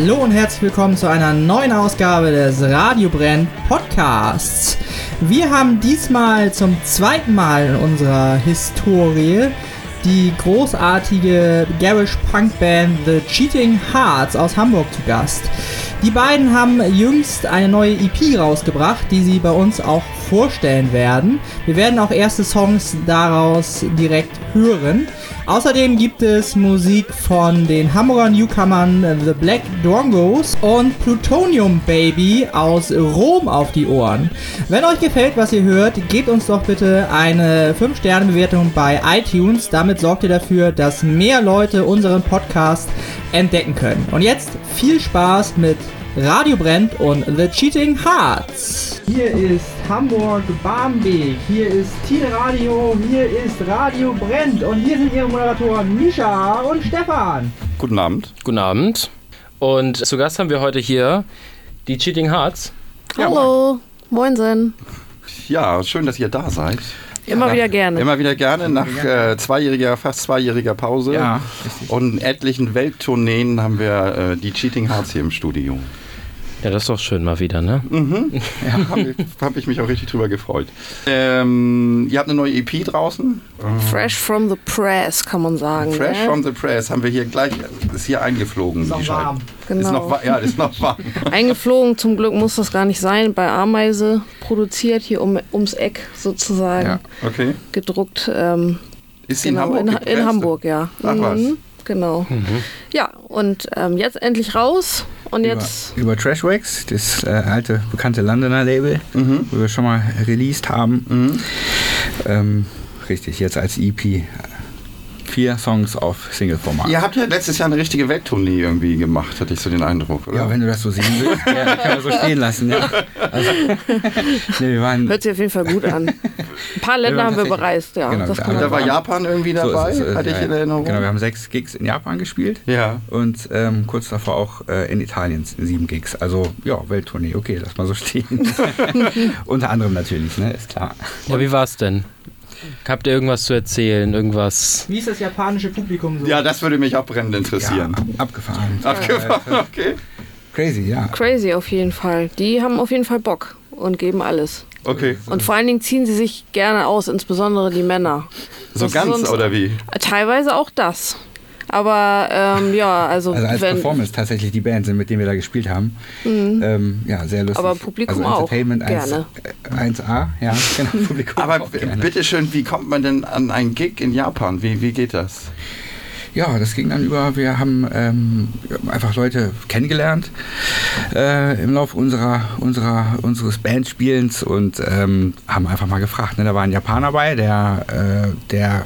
Hallo und herzlich willkommen zu einer neuen Ausgabe des Radio Brenn Podcasts. Wir haben diesmal zum zweiten Mal in unserer Historie die großartige Garage Punk Band The Cheating Hearts aus Hamburg zu Gast. Die beiden haben jüngst eine neue EP rausgebracht, die sie bei uns auch vorstellen werden. Wir werden auch erste Songs daraus direkt hören. Außerdem gibt es Musik von den Hamburger Newcomern The Black Drongos und Plutonium Baby aus Rom auf die Ohren. Wenn euch gefällt, was ihr hört, gebt uns doch bitte eine 5-Sterne-Bewertung bei iTunes. Damit sorgt ihr dafür, dass mehr Leute unseren Podcast entdecken können. Und jetzt viel Spaß mit Radio Brennt und The Cheating Hearts. Hier ist Hamburg Barmbek, hier ist Tide Radio, hier ist Radio Brennt und hier sind ihre Moderatoren Misha und Stefan. Guten Abend. Guten Abend. Und zu Gast haben wir heute hier die Cheating Hearts. Hallo, moinsen. Ja, schön, dass ihr da seid. Immer Nach- wieder gerne. Immer wieder gerne. Nach äh, zweijähriger, fast zweijähriger Pause Ja, und etlichen Welttourneen haben wir äh, die Cheating Hearts hier im Studio. Ja, das ist doch schön mal wieder, ne? Ja, habe hab ich mich auch richtig drüber gefreut. Ähm, ihr habt eine neue EP draußen. Fresh from the press, kann man sagen. Fresh ne? from the Press haben wir hier gleich, ist hier eingeflogen. Ist noch die Scheibe. warm. Ist Genau. noch, wa- ja, ist noch warm. Eingeflogen, zum Glück muss das gar nicht sein. Bei Ameise produziert, hier um, ums Eck sozusagen. Ja. Okay. Gedruckt. Ähm, Ist sie genau, in Hamburg? in, in? Hamburg, ja. Ach was. Mhm, Genau. Ja, und ähm, jetzt endlich raus. Und jetzt. Über, über Trashwax, das äh, alte bekannte Londoner Label, wo wir schon mal released haben. Ähm, richtig, jetzt als EP. Vier Songs auf Single-Format. Ihr habt ja letztes Jahr eine richtige Welttournee irgendwie gemacht, hatte ich so den Eindruck, oder? Ja, wenn du das so sehen willst, ja, kann man so stehen lassen. Ja. Also, nee, wir waren, Hört sich auf jeden Fall gut an. Ein paar Länder haben wir bereist, ja. genau, das da- war. Japan irgendwie so ist dabei, es, so ist es, hatte ich ja, in Erinnerung. Genau, wir haben sechs Gigs in Japan gespielt. Ja. Und ähm, kurz davor auch äh, in Italien sieben Gigs. Also ja, Welttournee, okay, lass mal so stehen. Unter anderem natürlich, ne, ist klar. Ja, wie war's denn? Habt ihr irgendwas zu erzählen? Irgendwas? Wie ist das japanische Publikum so? Ja, das würde mich auch brennend interessieren. Ja, abgefahren. Abgefahren, okay. Crazy, ja. Crazy auf jeden Fall. Die haben auf jeden Fall Bock und geben alles. Okay. Und vor allen Dingen ziehen sie sich gerne aus, insbesondere die Männer. So Das ganz oder wie? Teilweise auch das. Aber ähm, ja, also, Also als wenn, Performance tatsächlich die Band sind, mit denen wir da gespielt haben. Ähm, ja, sehr lustig. Aber Publikum also auch, Entertainment 1, gerne. äh, 1A, ja, genau, Publikum Aber auch bitteschön, wie kommt man denn an einen Gig in Japan? Wie, wie geht das? Ja, das ging dann über, wir haben ähm, einfach Leute kennengelernt äh, im Laufe unserer, unserer, unseres Bandspielens und ähm, haben einfach mal gefragt. Ne? Da war ein Japaner bei, der, äh, der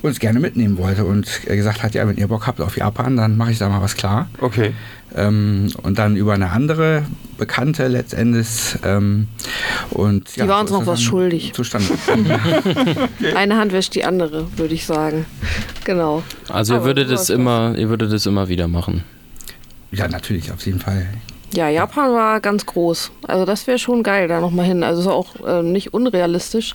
uns gerne mitnehmen wollte und gesagt hat, ja, wenn ihr Bock habt auf Japan, dann mache ich da mal was klar. Okay. Ähm, und dann über eine andere Bekannte letztendlich. Ähm, und, Die war uns so noch was das schuldig. Zustande gekommen. eine Hand wäscht die andere, würde ich sagen. Genau. Also ihr würdet das. immer, ihr würdet es immer wieder machen. ja, natürlich, auf jeden Fall. Ja, Japan war ganz groß. Also das wäre schon geil, da nochmal hin. Also ist auch ähm, nicht unrealistisch.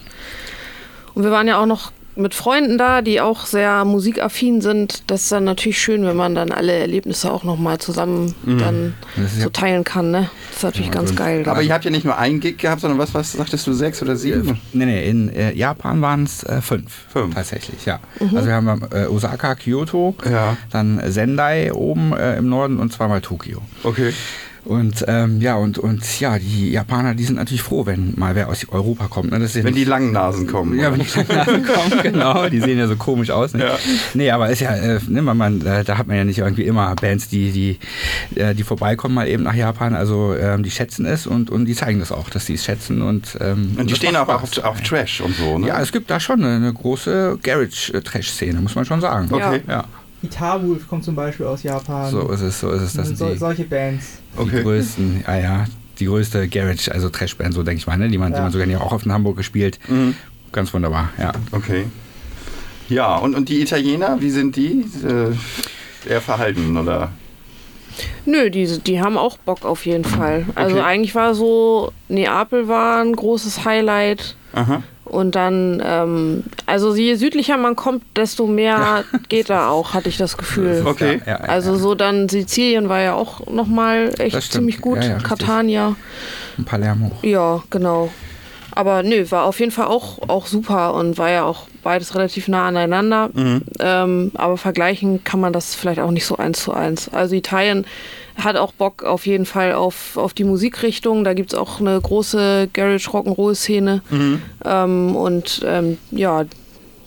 Und wir waren ja auch noch mit Freunden da, die auch sehr musikaffin sind. Das ist dann natürlich schön, wenn man dann alle Erlebnisse auch nochmal zusammen dann Das ist so teilen kann. Ne? Das ist natürlich Ja, ganz geil. Aber ihr habt ja nicht nur einen Gig gehabt, sondern was, was sagtest du, sechs oder sieben? Nee, nee, in äh, Japan waren es äh, fünf. Fünf. Tatsächlich, ja. Also wir haben äh, Osaka, Kyoto, Ja. dann Sendai oben äh, im Norden und zweimal Tokio. Okay. Und ähm, ja, und, und ja, die Japaner, die sind natürlich froh, wenn mal wer aus Europa kommt. Ne? Das ja Wenn die langen Nasen kommen. Ja, wenn die Nasen kommen, genau. Die sehen ja so komisch aus. Ne? Ja. Nee, aber ist ja, äh, ne, man, man, da hat man ja nicht irgendwie immer Bands, die, die, äh, die vorbeikommen mal eben nach Japan. Also ähm, die schätzen es und, und die zeigen das auch, dass die es schätzen. Und, ähm, Und die das stehen auch auf, auf Trash und so, ne? Ja, es gibt da schon eine, eine große Garage-Trash-Szene, muss man schon sagen. Okay. Ja, Itarwolf kommt zum Beispiel aus Japan. so ist es, so ist es. Das sind so, die, solche Bands. die Okay. größten, ja, ja, die größte Garage, also Trash-Band, so denke ich mal, ne? die, man, die Ja. man sogar auch auf in Hamburg gespielt. Mhm. Ganz wunderbar, ja. Okay. Ja, und, und die Italiener, wie sind die? Äh, eher verhalten, oder? Nö, die, die haben auch Bock auf jeden Fall. Also Okay. eigentlich war so, Neapel war ein großes Highlight. Aha. Und dann, ähm, also je südlicher man kommt, desto mehr geht da auch, hatte ich das Gefühl. Okay. Ja, ja, ja, Also so dann Sizilien war ja auch nochmal echt ziemlich gut. Ja, ja. Catania. In Palermo. Ja, genau. Aber nö, war auf jeden Fall auch, auch super und war ja auch beides relativ nah aneinander. Ähm, aber vergleichen kann man das vielleicht auch nicht so eins zu eins. Also Italien hat auch Bock auf jeden Fall auf, auf die Musikrichtung. Da gibt es auch eine große Garage Rock'n'Roll-Szene. Ähm, und ähm, ja,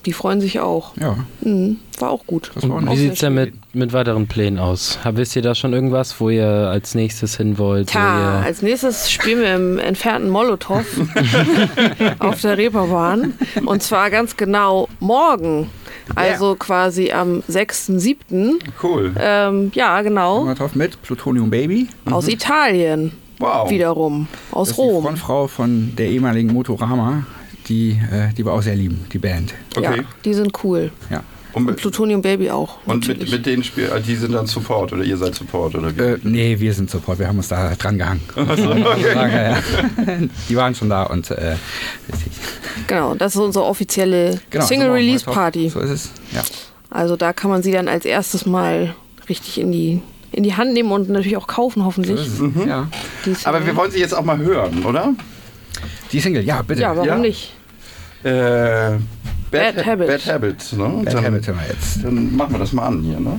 die freuen sich auch. Ja, Mhm, war auch gut. das war auch wie sieht es denn mit, mit weiteren Plänen aus? Wisst ihr da schon irgendwas, wo ihr als nächstes hin wollt? wo Tja, ihr als nächstes spielen wir im entfernten Molotow auf der Reeperbahn. Und zwar ganz genau morgen. Also quasi am 6.7. Cool. Ähm, ja, genau. Drauf mit Plutonium Baby. Aus Italien Wow. wiederum. Aus Das ist die Rom. Frontfrau von der ehemaligen Motorama, die, äh, die wir auch sehr lieben, die Band. Ja, Okay. die sind cool. Ja. Und, mit, Plutonium Baby auch. und mit, mit denen spielen, die sind dann Support oder ihr seid Support oder wie? Äh, nee, wir sind Support, wir haben uns da dran gehangen. Ja, ja. Die waren schon da und äh, richtig. Genau, das ist unsere offizielle Genau, Single Release. Party. So ist es. Ja. Also da kann man sie dann als erstes mal richtig in die, in die Hand nehmen und natürlich auch kaufen, hoffentlich. es. ja. Aber wir wollen sie jetzt auch mal hören, oder? Die Single, ja, bitte. Ja, warum Ja. nicht? Äh, Bad Ha- Habit. Bad Habit, ne? Bad dann, Habit hören wir jetzt. Dann machen wir das mal an hier, ne?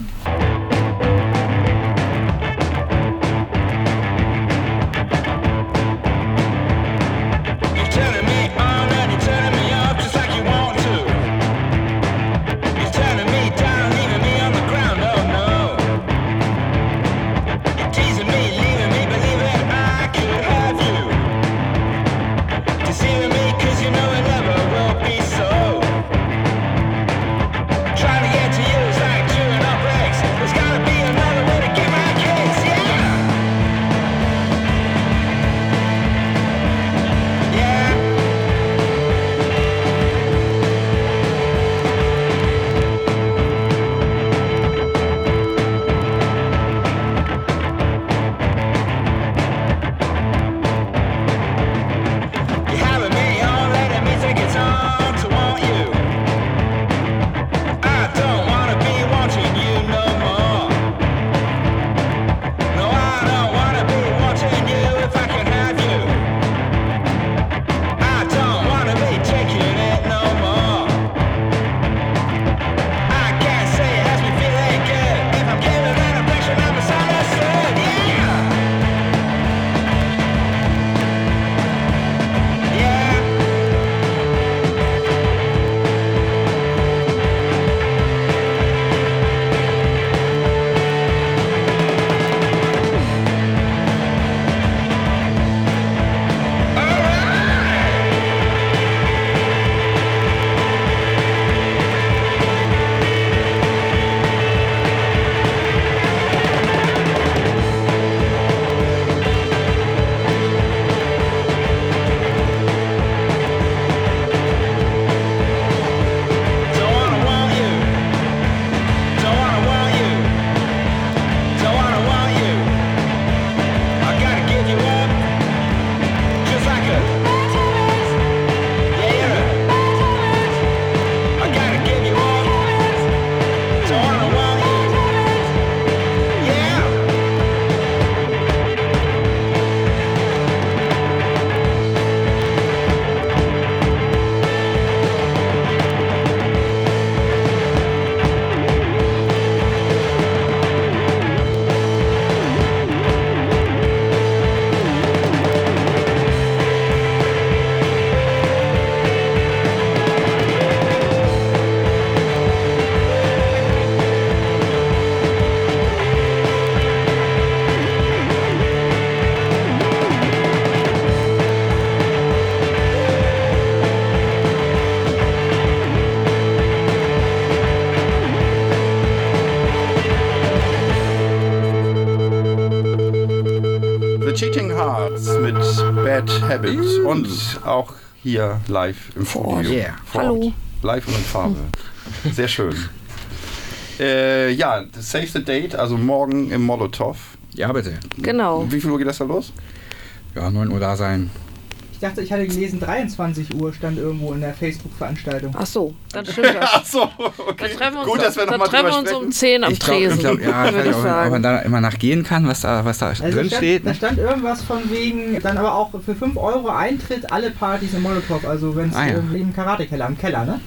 Und auch hier live im Studio. Yeah. Vor Hallo. Live und in Farbe. Sehr schön. Äh, ja, Save the Date, also morgen im Molotow. Ja, bitte. Genau. Wie viel Uhr geht das da los? Ja, 9 Uhr da sein. Ich dachte, ich hatte gelesen, 23 Uhr stand irgendwo in der Facebook-Veranstaltung. Ach so, dann stimmt das. Ach so, Dann okay. treffen wir uns, Gut, dass wir dann nochmal treffen wir uns sprechen. um 10 am Ich glaube, Tresen, glaub, ja, ich weiß würde nicht, ich ob, man- ob sagen. man da immer nachgehen kann, was da, was da Also drin stand, steht. Da Ne? stand irgendwas von wegen, dann aber auch für 5 Euro Eintritt alle Partys im Molotow, also wenn es Ah, ja. im Karatekeller, im Keller, ne?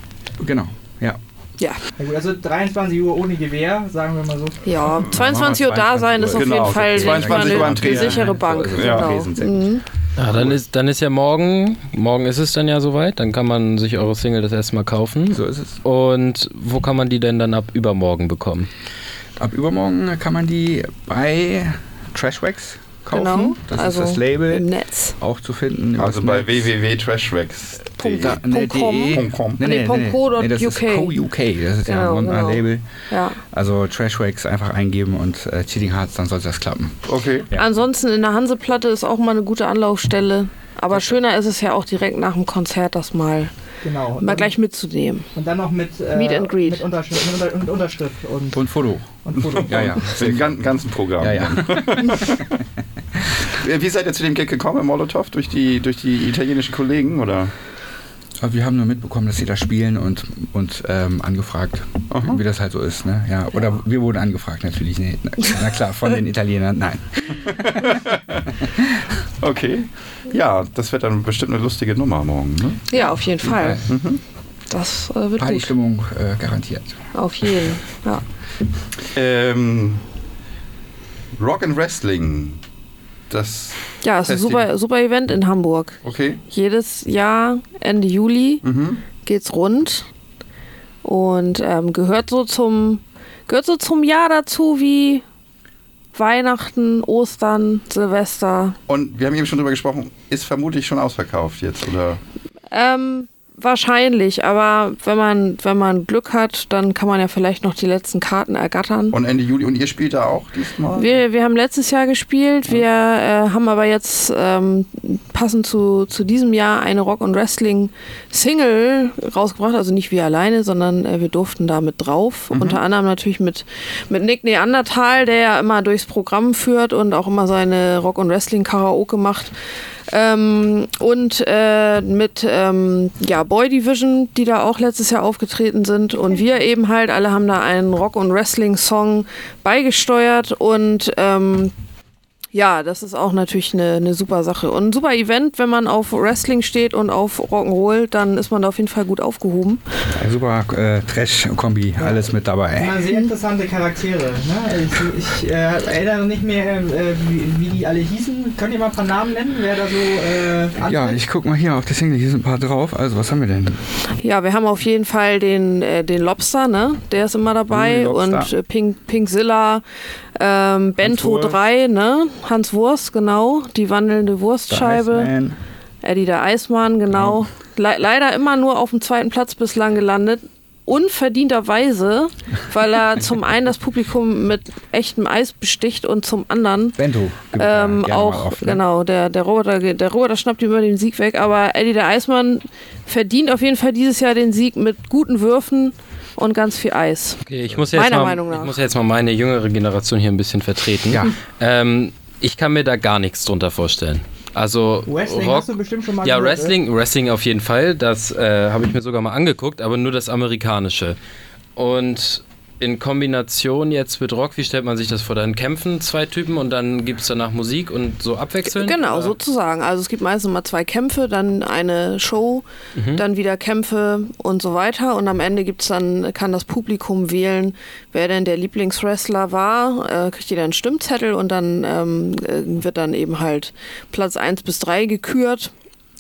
Genau, ja. Ja, Ja gut, also 23 Uhr ohne Gewehr, sagen wir mal so. ja, 22 Uhr da sein ist auf Genau, jeden Fall denke ich 22 mal, Uhr eine, eine sichere Bank. Ja. Genau. Ja, dann ist, dann ist ja morgen, morgen ist es dann ja soweit, dann kann man sich eure Single das erstmal kaufen. So ist es. Und wo kann man die denn dann ab übermorgen bekommen? Ab übermorgen kann man die bei Trashwax kaufen. Genau, Das also ist das im Label. Netz. Auch zu finden. Also bei Netz. www.trashwax.de. Da, ne, Punkt com. de. Punkt com. Nee, Nee, nee, nee, das ist UK. Co-UK. Das ist ja ein genau. Label. Ja. Also Trashwax einfach eingeben und äh, Cheating Hearts, dann sollte das klappen. Okay. Ja. Ansonsten in der Hanseplatte ist auch mal eine gute Anlaufstelle. Aber schöner ist es ja auch direkt nach dem Konzert, das mal, Genau. Und mal dann, gleich mitzunehmen. und dann noch mit, äh, Meet and Greet. mit, Unterschrift, mit, Unter- mit Unterschrift und, Und Foto. und Foto. Ja, ja. Für den gan- ganzen Programm. Ja, ja. Wie seid ihr zu dem Gig gekommen im Molotow? Durch die, durch die italienischen Kollegen oder? Aber wir haben nur mitbekommen, dass sie da spielen und, und ähm, angefragt, Aha. wie das halt so ist. Ne? Ja, oder wir wurden angefragt natürlich. Nee, na, na klar, von den Italienern, nein. Okay. Ja, das wird dann bestimmt eine lustige Nummer morgen. Ne? Ja, auf jeden Fall. Mhm. Das äh, wird gut. Partystimmung äh, garantiert. Auf jeden. Ja. Ähm, Rock and Wrestling. Das. Ja, ist ein super, super Event in Hamburg. Okay. Jedes Jahr Ende Juli Mhm. geht's rund und ähm, gehört so zum gehört so zum Jahr dazu wie Weihnachten, Ostern, Silvester. Und wir haben eben schon drüber gesprochen, ist vermutlich schon ausverkauft jetzt, oder? Ähm, wahrscheinlich, aber wenn man wenn man Glück hat, dann kann man ja vielleicht noch die letzten Karten ergattern. Und Ende Juli. Und ihr spielt da auch diesmal? Wir, wir haben letztes Jahr gespielt, wir äh, haben aber jetzt ähm, passend zu, zu diesem Jahr eine Rock- und Wrestling-Single rausgebracht, also nicht wir alleine, sondern äh, wir durften da mit drauf. Unter anderem natürlich mit, mit Nick Neandertal, der ja immer durchs Programm führt und auch immer seine Rock- und Wrestling-Karaoke macht. Ähm, und äh, mit ähm, ja, Boy Division, die da auch letztes Jahr aufgetreten sind. Und wir eben halt, alle haben da einen Rock- und Wrestling-Song beigesteuert. Und ähm, ja, das ist auch natürlich eine, eine super Sache. Und ein super Event, wenn man auf Wrestling steht und auf Rock'n'Roll, dann ist man da auf jeden Fall gut aufgehoben. Ja, super äh, Trash-Kombi, alles mit dabei. Immer sehr interessante Charaktere. Ne? Ich, ich äh, erinnere nicht mehr, äh, wie, wie die alle hießen. Könnt ihr mal ein paar Namen nennen, wer da so äh, Ja, ich guck mal hier auf der Single, hier sind ein paar drauf. Also, was haben wir denn? Ja, wir haben auf jeden Fall den, äh, den Lobster, ne? Der ist immer dabei. Und äh, Pink, Pinkzilla, ähm, Bento Wurst. 3, ne? Hans Wurst, genau. Die wandelnde Wurstscheibe. Eddie der Eismann, genau. Le leider immer nur auf dem zweiten Platz bislang gelandet. Unverdienterweise, weil er zum einen das Publikum mit echtem Eis besticht und zum anderen Bento. ähm, auch, oft, ne? genau, der, der, Roboter, der Roboter schnappt ihm immer den Sieg weg, aber Eddie der Eismann verdient auf jeden Fall dieses Jahr den Sieg mit guten Würfen und ganz viel Eis. Okay, ich muss jetzt, Meiner mal, Meinung nach. ich muss jetzt mal meine jüngere Generation hier ein bisschen vertreten. Ja. Ähm, ich kann mir da gar nichts drunter vorstellen. Also Wrestling Rock, hast du bestimmt schon mal ja, gehört, Wrestling, Wrestling auf jeden Fall. Das äh, habe ich mir sogar mal angeguckt, aber nur das amerikanische. Und in Kombination jetzt mit Rock, wie stellt man sich das vor? Dann kämpfen zwei Typen und dann gibt es danach Musik und so abwechselnd? Genau, Oder? sozusagen. Also es gibt meistens immer zwei Kämpfe, dann eine Show, Mhm. dann wieder Kämpfe und so weiter. Und am Ende gibt's dann, kann das Publikum wählen, wer denn der Lieblingswrestler war, äh, kriegt jeder einen Stimmzettel und dann ähm, äh, wird dann eben halt Platz 1 bis 3 gekürt.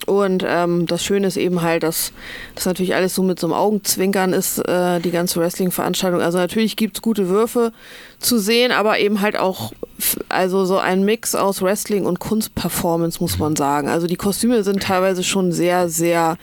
Und ähm, das Schöne ist eben halt, dass das natürlich alles so mit so einem Augenzwinkern ist, äh, die ganze Wrestling-Veranstaltung. Also natürlich gibt's gute Würfe zu sehen, aber eben halt auch also so ein Mix aus Wrestling und Kunstperformance, muss man sagen. Also die Kostüme sind teilweise schon sehr, sehr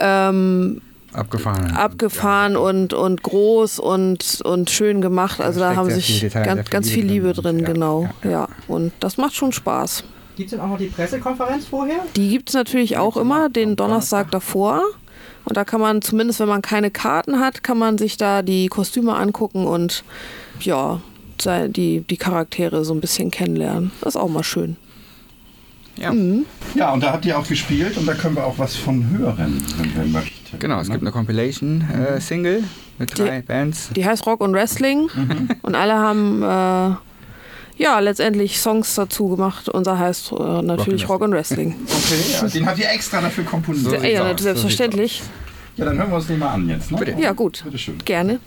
ähm, Abgefahren. abgefahren und, und groß und, und schön gemacht. Also Da haben sich ganz, viel ganz viel Liebe drin. drin, genau. ja, Ja, ja. und das macht schon Spaß. Gibt es denn auch noch die Pressekonferenz vorher? Die gibt es natürlich auch immer, den Donnerstag davor. Und da kann man, zumindest wenn man keine Karten hat, kann man sich da die Kostüme angucken und ja, die, die Charaktere so ein bisschen kennenlernen. Das ist auch mal schön. Ja. Ja, und da habt ihr auch gespielt und da können wir auch was von hören, wenn wir möchten. Genau, es ne? gibt eine Compilation-Single mit drei Bands. Die heißt Rock und Wrestling und alle haben äh, ja letztendlich Songs dazu gemacht. Unser heißt äh, natürlich Rock und Wrestling. Okay, ja, den habt ihr extra dafür komponiert. So ja, so selbstverständlich. Ja, dann hören wir uns den mal an jetzt. Ne? Bitte. Ja, gut. Bitteschön. Gerne.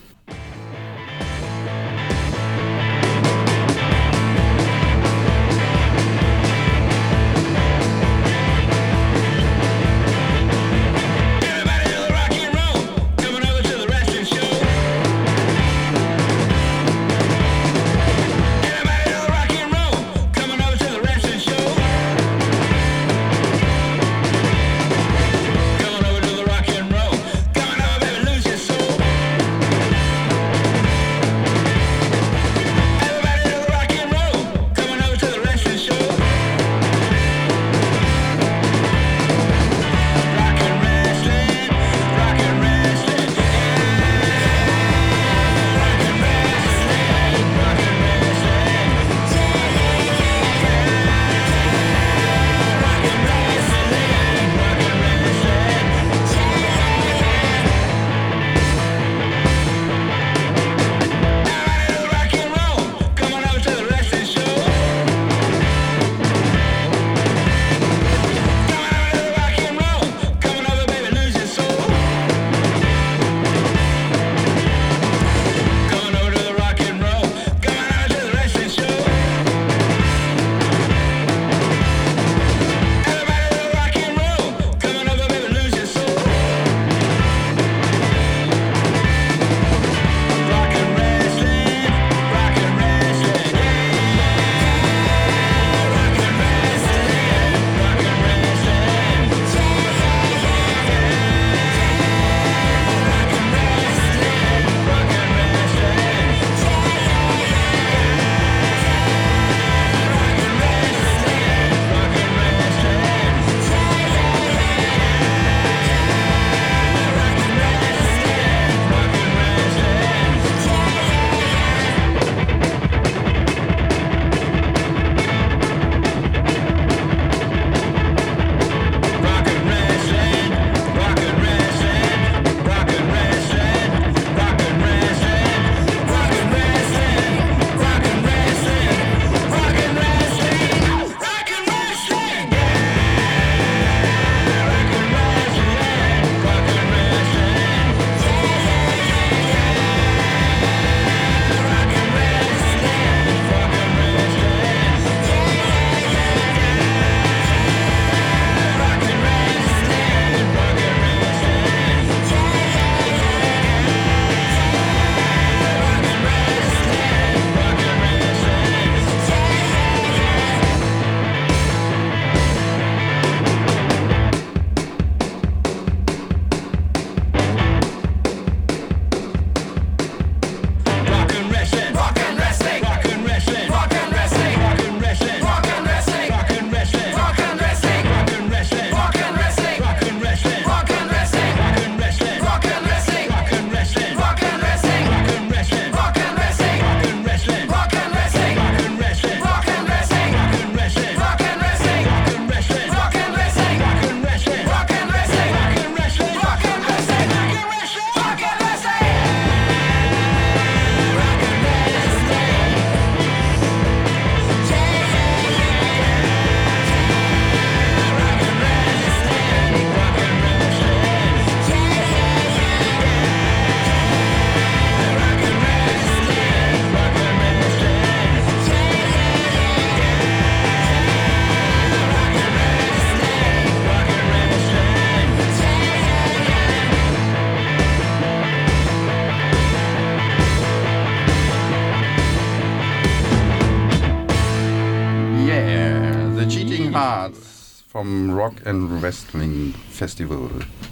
Vom Rock and Wrestling Festival.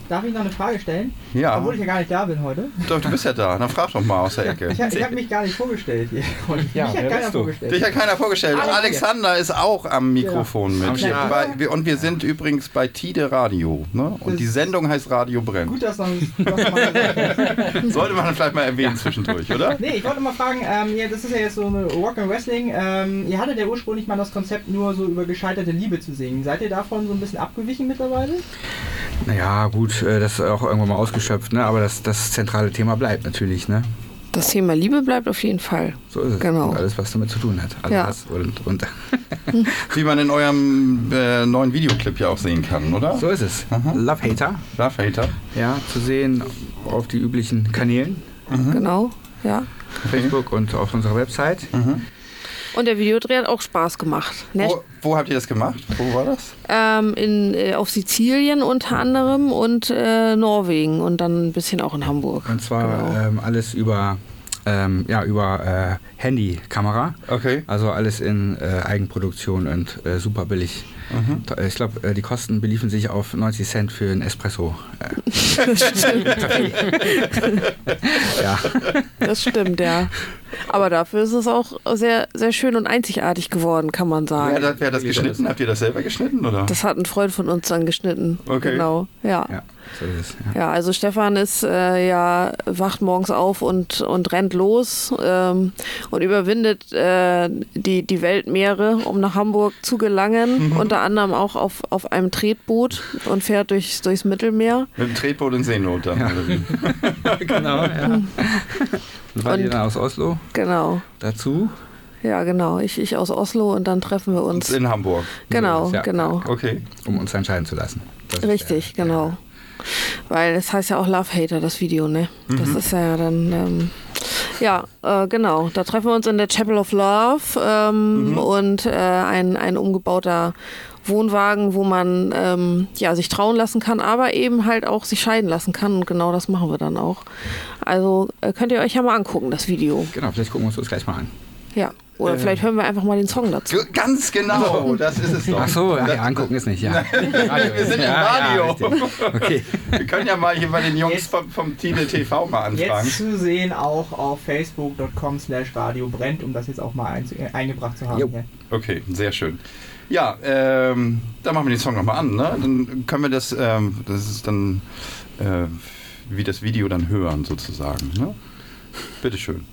Darf ich noch eine Frage stellen? Ja, Obwohl ich ja gar nicht da bin heute. doch, du bist ja da. Dann frag doch mal aus der Ecke. Ich, ich habe mich gar nicht vorgestellt hier. Ja, mich wer hat keiner bist du? vorgestellt. Dich hat keiner vorgestellt. Ah, Und okay. Alexander ist auch am Mikrofon Am mit. Start. Bei, und wir sind übrigens bei Tide Radio. Ne? Und Das- die Sendung heißt Radio Brennt. Gut, dass du das. Sollte man vielleicht mal erwähnen zwischendurch, oder? Nee, ich wollte mal fragen, ähm, ja, das ist ja jetzt so eine Rock and Wrestling. Ähm, ihr hattet ja ursprünglich mal das Konzept, nur so über gescheiterte Liebe zu singen. Seid ihr davon so ein bisschen abgewichen mittlerweile? Naja, gut, äh, das ist auch irgendwann mal ausgeschöpft, ne? aber das, das zentrale Thema bleibt natürlich. Ne? Das Thema Liebe bleibt auf jeden Fall. So ist es. Genau. Und alles, was damit zu tun hat. Alles Ja. und, und Wie man in eurem äh, neuen Videoclip ja auch sehen kann, oder? so ist es. Aha. Love Hater, Love Hater. ja, zu sehen auf die üblichen Kanälen, Genau, ja. Facebook und auf unserer Website. Und der Videodreh hat auch Spaß gemacht. Ne? Wo, wo habt ihr das gemacht? Wo war das? Ähm, in, äh, auf Sizilien unter anderem und äh, Norwegen und dann ein bisschen auch in Hamburg. Und zwar Genau. ähm, alles über, ähm, ja, über äh, Handykamera. Okay. Also alles in äh, Eigenproduktion und äh, super billig. Da- Ich glaube, äh, die Kosten beliefen sich auf 90 Cent für einen Espresso. Äh, ja, Das stimmt, ja. Aber dafür ist es auch sehr, sehr schön und einzigartig geworden, kann man sagen. Wer, hat- wer hat das geschnitten? Habt ihr das selber geschnitten, oder? Das hat ein Freund von uns dann geschnitten. Okay. Genau, ja. ja, so ist es. Ja. Ja, also Stefan ist äh, ja wacht morgens auf und, und rennt los ähm, und überwindet äh, die, die Weltmeere, um nach Hamburg zu gelangen, unter anderem auch auf, auf einem Tretboot und fährt durchs, durchs Mittelmeer. Mit dem Tretboot in Seenot dann. Ja. genau, ja. Und war Und- dann aus Oslo Genau. dazu? Ja, genau. Ich, ich aus Oslo und dann treffen wir uns. In Hamburg. Genau, Ja. genau. Okay. um uns entscheiden zu lassen. Das ist Richtig, der- genau. Weil es heißt ja auch Love Hater, das Video, ne? Das ist ja dann, ähm, ja, äh, genau. Da treffen wir uns in der Chapel of Love ähm, und äh, ein, ein umgebauter Wohnwagen, wo man ähm, ja, sich trauen lassen kann, aber eben halt auch sich scheiden lassen kann. Und genau das machen wir dann auch. Also äh, könnt ihr euch ja mal angucken, das Video. Genau, vielleicht gucken wir uns das gleich mal an. Ja. Oder vielleicht hören wir einfach mal den Song dazu. Ganz genau, das ist es doch. Ach so, ja, angucken ist nicht, ja. Wir sind im Radio. Okay. Wir können ja mal hier bei den Jungs Jetzt- vom, vom Tide TV mal anfragen. Jetzt zu sehen auch auf facebook.com slash radio brennt, um das jetzt auch mal ein, äh, eingebracht zu haben. Okay, sehr schön. Ja, ähm, dann machen wir den Song nochmal an, ne? Dann können wir das, ähm, das ist dann, äh, wie das Video dann hören sozusagen, ne? Bitteschön.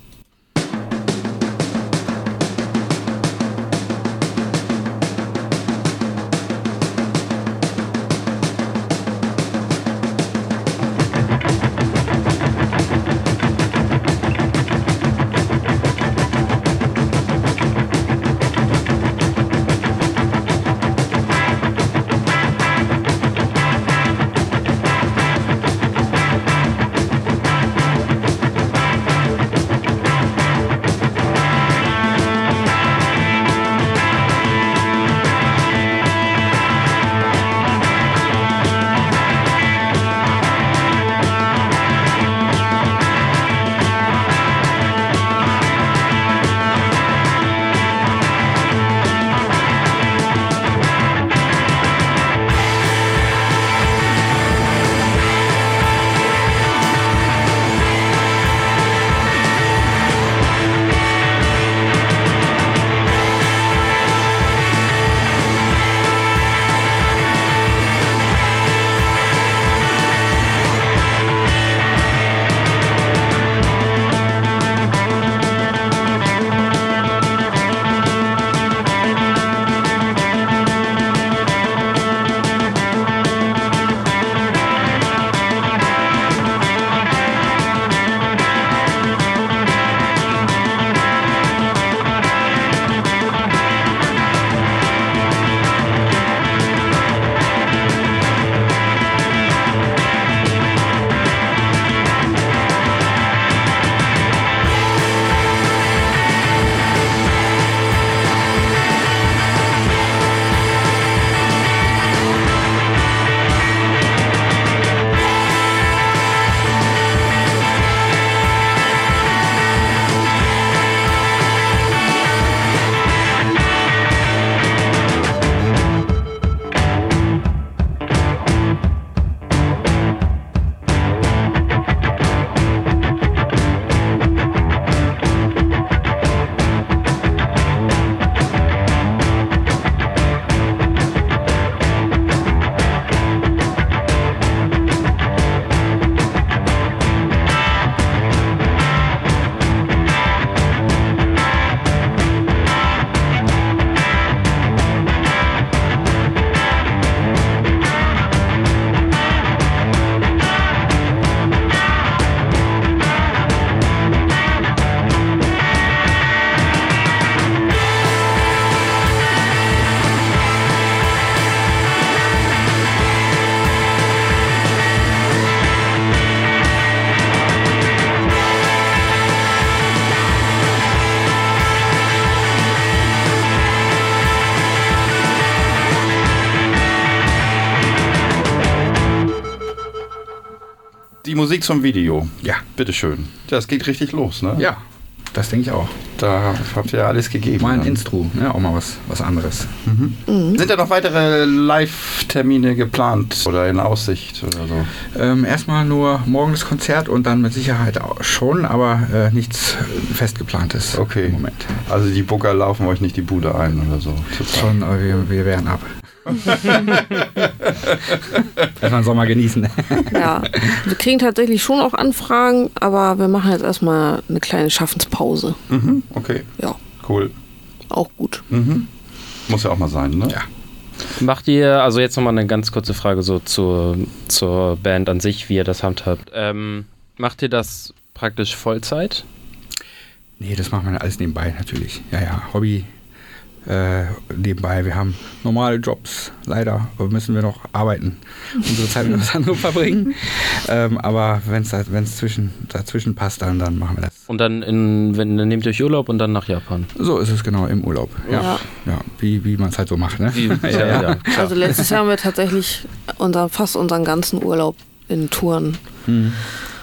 Die Musik zum Video. Ja. Bitteschön. Das geht richtig los, ne? Ja, das denke ich auch. Da habt ihr ja alles gegeben. Mal ein dann. Instru, ne? auch mal was, was anderes. Sind da noch weitere Live-Termine geplant oder in Aussicht oder so? Ähm, erstmal nur morgen das Konzert und dann mit Sicherheit auch schon, aber äh, nichts festgeplantes Okay. im Moment. Also die Booker laufen euch nicht die Bude ein oder so. Schon, aber wir, wir wehren ab. Erstmal den Sommer genießen. Ja, wir kriegen tatsächlich schon auch Anfragen, aber wir machen jetzt erstmal eine kleine Schaffenspause. Mhm, okay, Ja, cool. auch gut. Mhm. Muss ja auch mal sein, ne? Ja. Macht ihr, also jetzt nochmal eine ganz kurze Frage so zur, zur Band an sich, wie ihr das handhabt. Ähm, macht ihr das praktisch Vollzeit? Nee, das machen wir alles nebenbei natürlich. Ja, ja, Hobby äh, nebenbei. Wir haben normale Jobs, leider, aber müssen wir noch arbeiten, unsere Zeit mit was anderem verbringen. Ähm, aber wenn es zwischen, dazwischen passt, dann, dann machen wir das. Und dann, in, wenn, dann nehmt ihr euch Urlaub und dann nach Japan. So ist es genau im Urlaub. Ja, Ja. ja. wie, wie man es halt so macht. Ne? Wie, ja, ja. Also letztes Jahr haben wir tatsächlich unser, fast unseren ganzen Urlaub in Touren Hm.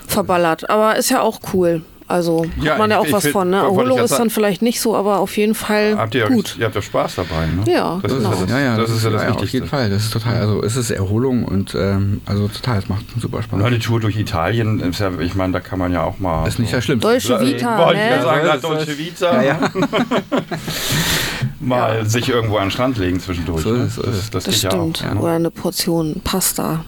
verballert. Aber ist ja auch cool. Also Ja, hat man ja ich- auch ich was find- von. Ne? ich Erholung ist dann vielleicht nicht so, aber auf jeden Fall Habt ihr, gut. ihr habt ja Spaß dabei, ne? Ja, das genau. Ist ja, das, ja, ja, das ist ja das auf Wichtigste. jeden Fall. Das ist total, also es ist Erholung und ähm, also total, es macht super Spaß. Und eine Tour durch Italien, ist ja, ich meine, da kann man ja auch mal. ist nicht das Schlimmste. Dolce Vita, Wollte ich ja ne? sagen, Ja, das ist- Vita. Ja, ja. Mal sich irgendwo an den Strand legen zwischendurch. So ne? ist es, so das, das, Das geht ja stimmt. auch. ne? Oder eine Portion Pasta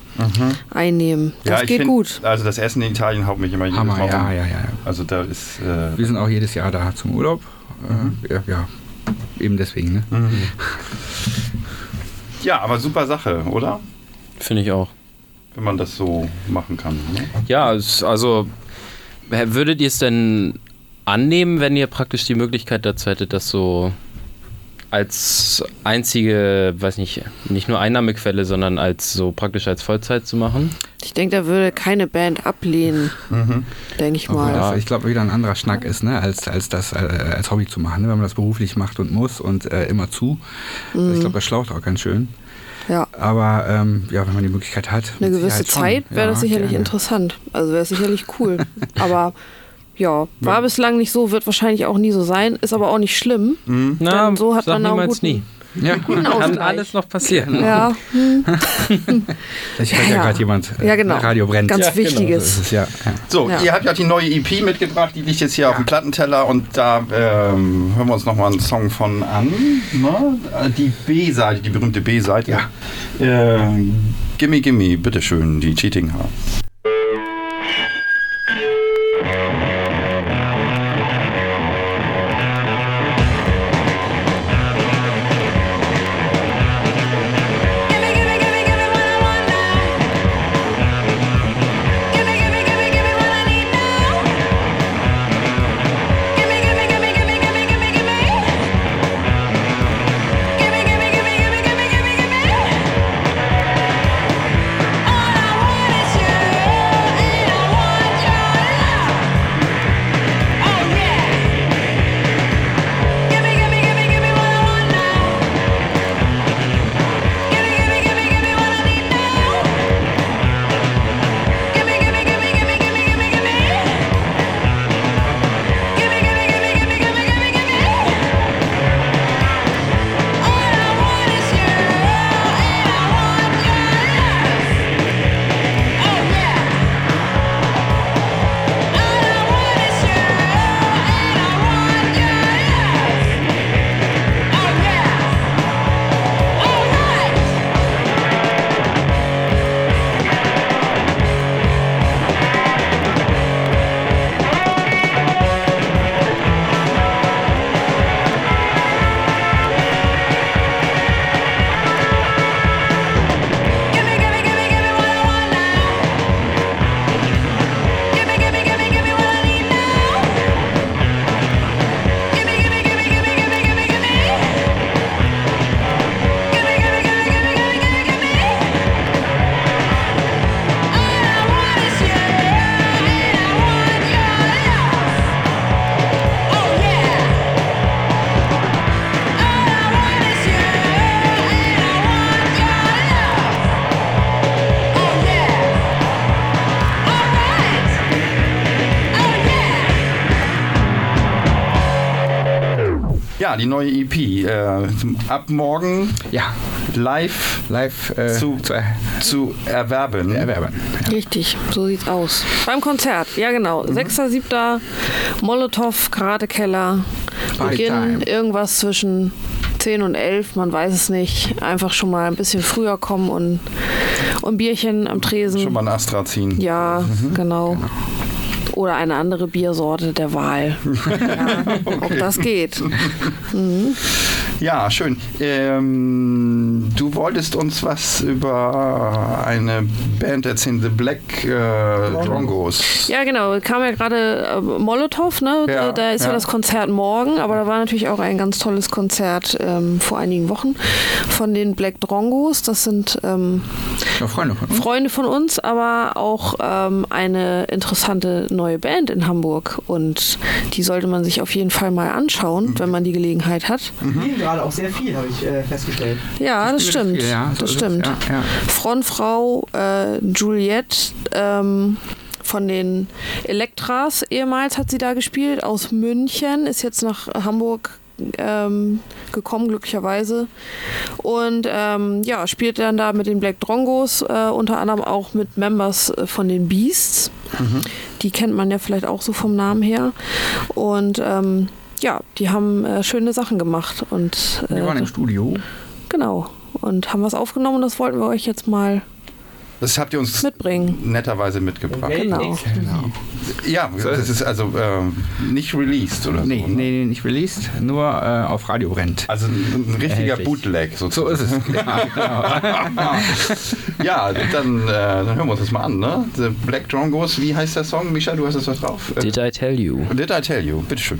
einnehmen. Das Ja, ich geht find, gut. Also das Essen in Italien haut mich immer jedes Hammer, Mal ja, um. ja, ja, ja. Also da ist. Äh, Wir sind auch jedes Jahr da zum Urlaub. Äh, ja, ja, eben deswegen. Ne? ja, aber super Sache, oder? Finde ich auch. Wenn man das so machen kann. Ne? Ja, es, also würdet ihr es denn annehmen, wenn ihr praktisch die Möglichkeit dazu hättet, das so als einzige, weiß nicht, nicht nur Einnahmequelle, sondern als so praktisch als Vollzeit zu machen? Ich denke, da würde keine Band ablehnen. Denke ich mal. das, ich glaube, wieder ein anderer Schnack ist, ne, als, als das äh, als Hobby zu machen, ne, wenn man das beruflich macht und muss und äh, immer zu. Ich glaube, das schlaucht auch ganz schön. Ja. Aber ähm, ja, wenn man die Möglichkeit hat. Eine gewisse. Zeit wäre Ja, das sicherlich gerne. interessant. Also wäre es sicherlich cool. aber ja, war bislang nicht so, wird wahrscheinlich auch nie so sein, ist aber auch nicht schlimm. Na, Denn so hat man auch niemals guten- nie. Ja, Guten Kann alles noch passieren. Ja, ich hört ja, Ja. gerade jemand. äh, ja genau. Radio brennt. Ganz ja, genau, so Wichtiges. ist es, ja, ja. So, Ja. ihr habt ja die neue EP mitgebracht, die liegt jetzt hier auf dem Plattenteller und da ähm, hören wir uns nochmal einen Song von an. Ne? Die B-Seite, die berühmte B-Seite. Ja. Äh, gimme, gimme, bitteschön, die Cheating Hearts. Ja, die neue EP. Äh, ab morgen Ja, live live äh, Zu- zu, er zu erwerben. erwerben. Richtig, so sieht's aus. Beim Konzert, ja genau. 6.7. Molotow, Karatekeller. Beginn irgendwas zwischen 10 und 11, man weiß es nicht. Einfach schon mal ein bisschen früher kommen und, und ein Bierchen am Tresen. Schon mal ein Astra ziehen. Ja, genau. Oder eine andere Biersorte der Wahl. ja, Auch das geht. Ja, schön. Ähm, du wolltest uns was über eine Band erzählen, The Black äh, Drongos. Ja, genau. Kam ja gerade äh, Molotow, ne? Ja, da, ist ja. ja. das Konzert morgen, aber da war natürlich auch ein ganz tolles Konzert ähm, vor einigen Wochen von den Black Drongos. Das sind ähm, Ja, Freunde von uns. Freunde von uns, aber auch ähm, eine interessante neue Band in Hamburg. Und die sollte man sich auf jeden Fall mal anschauen, wenn man die Gelegenheit hat. Spielen gerade auch sehr viel, habe ich äh, festgestellt. Ja, das stimmt. Ja, so das es. stimmt. Ja, ja. Frontfrau äh, Juliette ähm, von den Elektras ehemals hat sie da gespielt, aus München, ist jetzt nach Hamburg ähm, gekommen, glücklicherweise. Und ähm, ja, spielt dann da mit den Black Drongos, äh, unter anderem auch mit Members äh, von den Beasts. Die kennt man ja vielleicht auch so vom Namen her. Und ähm, ja, die haben äh, schöne Sachen gemacht. Und Wir waren äh, im Studio. Genau. Und haben was aufgenommen und das wollten wir euch jetzt mal Das habt ihr uns mitbringen. netterweise mitgebracht. Genau. Ja, das ist also ähm, nicht released oder Nee, so. ne? nee, nee, nicht released, nur äh, auf Radio brennt. Also ein, ein richtiger Erhältlich. Bootleg So sozusagen. ist es. Ja, genau. Ja, dann, äh, dann hören wir uns das mal an, ne? The Black Drongos, wie heißt der Song? Misha, du hast das was drauf? Äh, Did I tell you? Did I tell you? Bitteschön.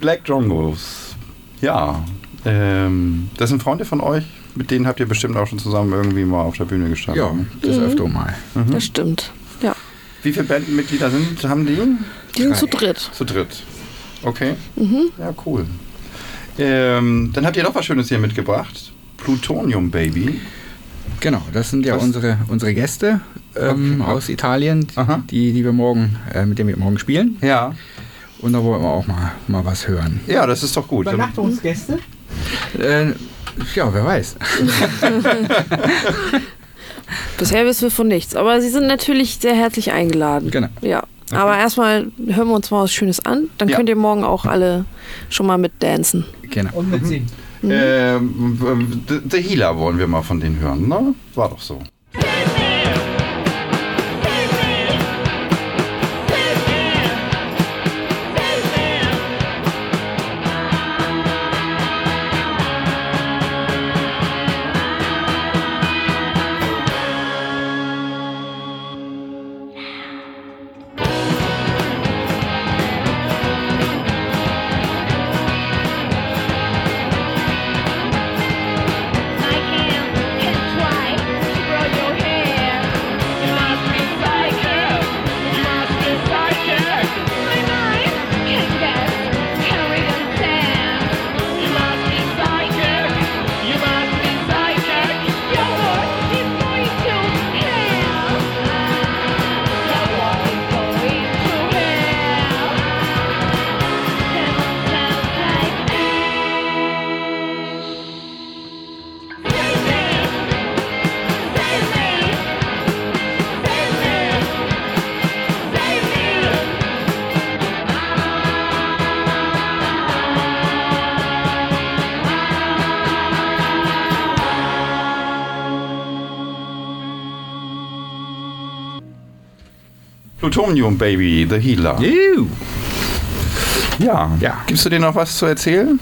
Black Drongos. Ja, ähm, das sind Freunde von euch. mit denen habt ihr bestimmt auch schon zusammen irgendwie mal auf der Bühne gestanden. Ja, das öfter mal. Das stimmt. Ja. Wie viele Bandmitglieder sind, haben die? Die sind Drei. zu dritt. Zu dritt. Okay. Ja, cool. Ähm, dann habt ihr noch was Schönes hier mitgebracht. Plutonium Baby. Genau, das sind ja Was? unsere, unsere Gäste ähm, Okay. aus Italien, Aha. die, die wir morgen, äh, mit denen wir morgen spielen. Ja. Und da wollen wir auch mal, mal was hören. Ja, das ist doch gut. Dann- Übernachtungsgäste? Äh, ja, wer weiß. Bisher wissen wir von nichts. Aber sie sind natürlich sehr herzlich eingeladen. Genau. Ja. Aber erstmal hören wir uns mal was Schönes an. Dann Ja. könnt ihr morgen auch alle schon mal mit dancen. Genau. Und mitsingen. Ähm, The, The Healer wollen wir mal von denen hören, ne? War doch so. Plutonium Baby, The Healer. Juhu. Ja. Ja. Gibst du dir noch was zu erzählen?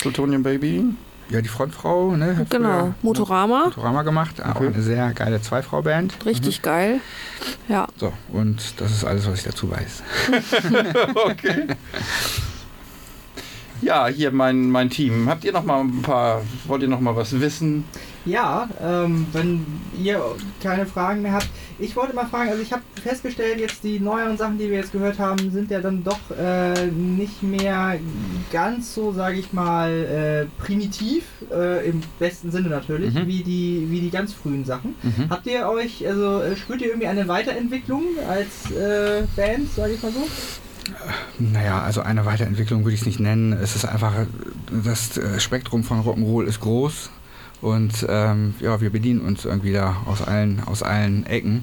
Plutonium Baby? Ja, die Frontfrau, ne? Hat Genau. Motorama. Motorama gemacht. Auch Okay. eine sehr geile Zwei-Frau-Band. Richtig geil. Ja. So, und das ist alles, was ich dazu weiß. okay. Ja, hier mein, mein Team. Habt ihr noch mal ein paar, wollt ihr noch mal was wissen? Ja, ähm, wenn ihr keine Fragen mehr habt. Ich wollte mal fragen, also ich habe festgestellt, jetzt die neueren Sachen, die wir jetzt gehört haben, sind ja dann doch äh, nicht mehr ganz so, sage ich mal, äh, primitiv, äh, im besten Sinne natürlich, Mhm. wie, die, wie die ganz frühen Sachen. Mhm. Habt ihr euch, also äh, spürt ihr irgendwie eine Weiterentwicklung als äh, Band, sage ich mal so? Naja, also eine Weiterentwicklung würde ich es nicht nennen. Es ist einfach, das äh, Spektrum von Rock'n'Roll ist groß und ähm, ja, wir bedienen uns irgendwie da aus allen, aus allen Ecken.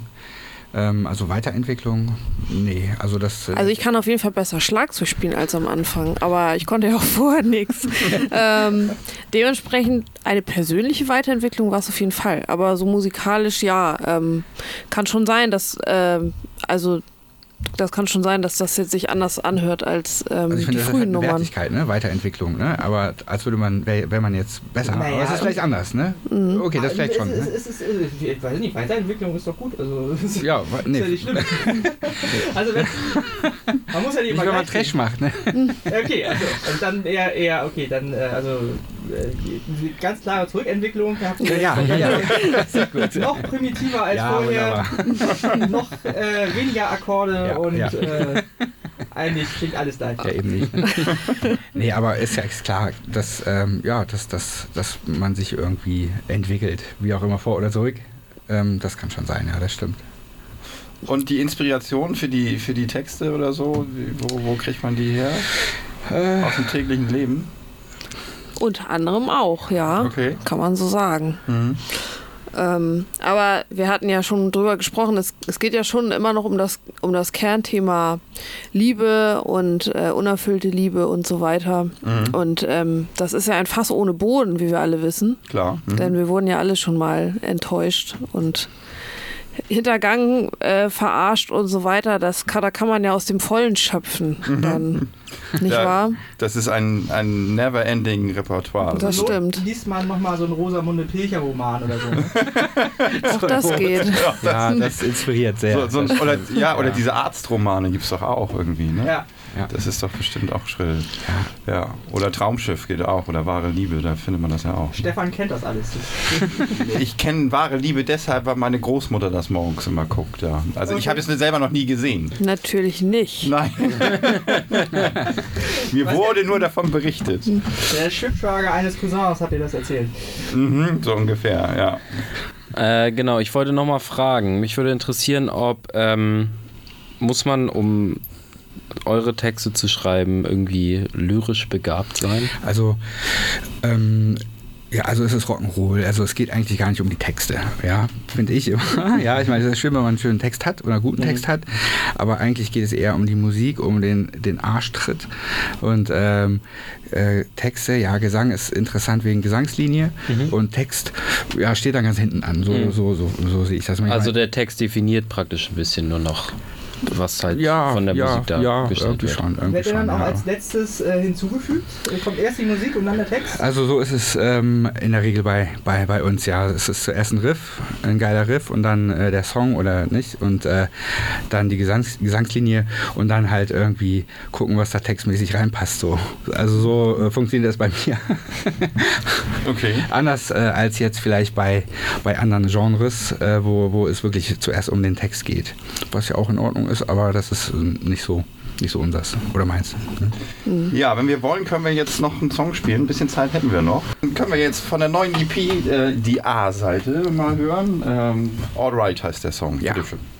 Ähm, also Weiterentwicklung, nee, also das. äh, Also ich kann auf jeden Fall besser Schlagzeug spielen als am Anfang, aber ich konnte ja auch vorher nichts. ähm, dementsprechend eine persönliche Weiterentwicklung war es auf jeden Fall, aber so musikalisch ja, ähm, kann schon sein, dass ähm, also das kann schon sein, dass das jetzt sich anders anhört als ähm, also ich die finde, das ist halt frühen eine Nummern. Wertigkeit, ne? Weiterentwicklung, ne? Aber als würde man, wenn man jetzt besser, Naja, aber es ist vielleicht anders, ne? Mhm. Okay, das vielleicht es, schon. Es, Ne? es, es, es, ich weiß nicht, Weiterentwicklung ist doch gut. Also, das ist, Ja, wa- ist nee. ja nicht schlimm. also wenn, man muss ja nicht Nicht, wenn man Trash macht, ne? Ja, Okay, also, also dann eher, eher, okay, dann, äh, also, die ganz klare Zurückentwicklung. Habt ihr Ja, ja, ja. Sehr gut. Noch primitiver als Ja, vorher, wunderbar. noch äh, weniger Akkorde Ja, und ja. Äh, eigentlich klingt alles gleich. Ja, eben nicht. nee, aber ist ja ist klar, dass, ähm, ja, dass, dass, dass man sich irgendwie entwickelt, wie auch immer vor oder zurück. Ähm, das kann schon sein, ja, das stimmt. Und die Inspiration für die, für die Texte oder so, wo, wo kriegt man die her? Äh, Aus dem täglichen Leben? Unter anderem auch, ja, Okay. kann man so sagen. Mhm. Ähm, aber wir hatten ja schon drüber gesprochen, es, es geht ja schon immer noch um das, um das Kernthema Liebe und äh, unerfüllte Liebe und so weiter. Mhm. Und ähm, das ist ja ein Fass ohne Boden, wie wir alle wissen. Klar. Mhm. Denn wir wurden ja alle schon mal enttäuscht und hintergangen, äh, verarscht und so weiter. Das kann, da kann man ja aus dem Vollen schöpfen. Mhm. Dann. Nicht Ja, wahr? Das ist ein, ein never-ending Repertoire. Das Not stimmt. liest man nochmal so einen Rosamunde Pilcher-Roman oder so. Auch das geht. Ja, das inspiriert sehr. so, so, ein- oder, ja, oder diese Arztromane gibt es doch auch irgendwie. Ne? ja. Ja. Das ist doch bestimmt auch schrill. Ja. Oder Traumschiff geht auch. Oder wahre Liebe, da findet man das ja auch. Stefan kennt das alles. Ich kenne wahre Liebe deshalb, weil meine Großmutter das morgens immer guckt. Ja. Also ich habe es selber noch nie gesehen. Natürlich nicht. Nein. Mir wurde nur davon berichtet. Der Schiffschwager eines Cousins hat dir das erzählt. Mhm, so ungefähr, ja. Äh, genau, ich wollte nochmal fragen. Mich würde interessieren, ob ähm, muss man, um eure Texte zu schreiben, irgendwie lyrisch begabt sein? Also, ähm, ja, also es ist Rock'n'Roll. Also es geht eigentlich gar nicht um die Texte, ja, finde ich immer. ja, ich meine, es ist schön, wenn man einen schönen Text hat oder einen guten Text hat, aber eigentlich geht es eher um die Musik, um den, den Arschtritt. Und ähm, äh, Texte, ja, Gesang ist interessant wegen Gesangslinie und Text, ja, steht dann ganz hinten an. So, Mhm. so, so, so sehe ich das. Ich Also der Text definiert praktisch ein bisschen nur noch, was halt ja, von der ja, Musik ja, dargestellt irgendwie wird. schon, irgendwie Wird er schon, dann auch ja. als letztes äh, hinzugefügt? Kommt erst die Musik und dann der Text? Also so ist es ähm, in der Regel bei, bei, bei uns, ja. Es ist zuerst ein Riff, ein geiler Riff und dann äh, der Song oder nicht und äh, dann die Gesangs Gesangslinie und dann halt irgendwie gucken, was da textmäßig reinpasst. So. Also so äh, funktioniert das bei mir. Okay. Anders äh, als jetzt vielleicht bei, bei anderen Genres, äh, wo, wo es wirklich zuerst um den Text geht. Was ja auch in Ordnung ist, aber das ist äh, nicht so, nicht so unseres oder meins. Ne? Ja, wenn wir wollen, können wir jetzt noch einen Song spielen. Ein bisschen Zeit hätten wir noch. Dann können wir jetzt von der neuen EP äh, die A-Seite mal hören. Ähm, Alright heißt der Song. Ja. Bitteschön. Alright.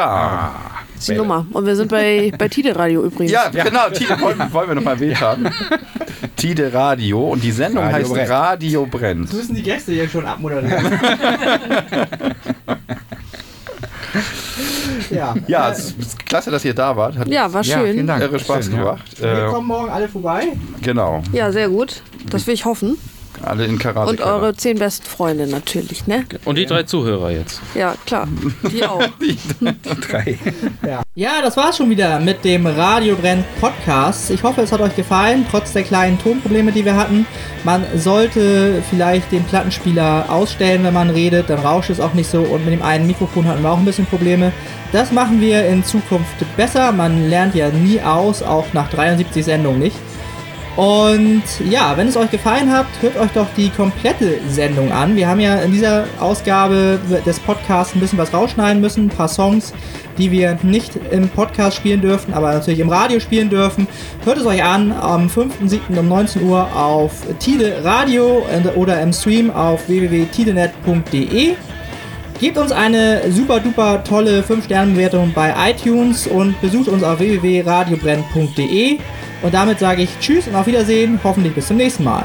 Ja. Das ist die Nummer. Und wir sind bei, bei Tide Radio übrigens. Ja, genau, Tide wollen, wollen wir noch mal erwähnt haben. Tide Radio und die Sendung Radio heißt brennt. Radio brennt. müssen die Gäste hier schon abmoderieren. ja. Ja, es ist klasse, dass ihr da wart. Hat Ja, war Ja, schön. vielen Dank. irre Spaß Schön, ja. gemacht. Wir Äh, kommen morgen alle vorbei. genau, Ja, sehr gut. Das will ich hoffen. Alle in Karate. Und eure zehn besten Freunde natürlich, ne? Und die drei Zuhörer jetzt. Ja, klar. Die auch. Drei. Ja, das war's schon wieder mit dem Radio Brennt Podcast. Ich hoffe, es hat euch gefallen, trotz der kleinen Tonprobleme, die wir hatten. Man sollte vielleicht den Plattenspieler ausstellen, wenn man redet, dann rauscht es auch nicht so und mit dem einen Mikrofon hatten wir auch ein bisschen Probleme. Das machen wir in Zukunft besser. Man lernt ja nie aus, auch nach 73 Sendungen nicht. Und ja, wenn es euch gefallen hat, hört euch doch die komplette Sendung an. Wir haben ja in dieser Ausgabe des Podcasts ein bisschen was rausschneiden müssen, ein paar Songs, die wir nicht im Podcast spielen dürfen, aber natürlich im Radio spielen dürfen. Hört es euch an am 5.7. um 19 Uhr auf Tide Radio oder im Stream auf www.tidenet.de. Gebt uns eine super duper tolle 5-Sterne-Bewertung bei iTunes und besucht uns auf www.radiobrenn.de. Und damit sage ich Tschüss und auf Wiedersehen, hoffentlich bis zum nächsten Mal.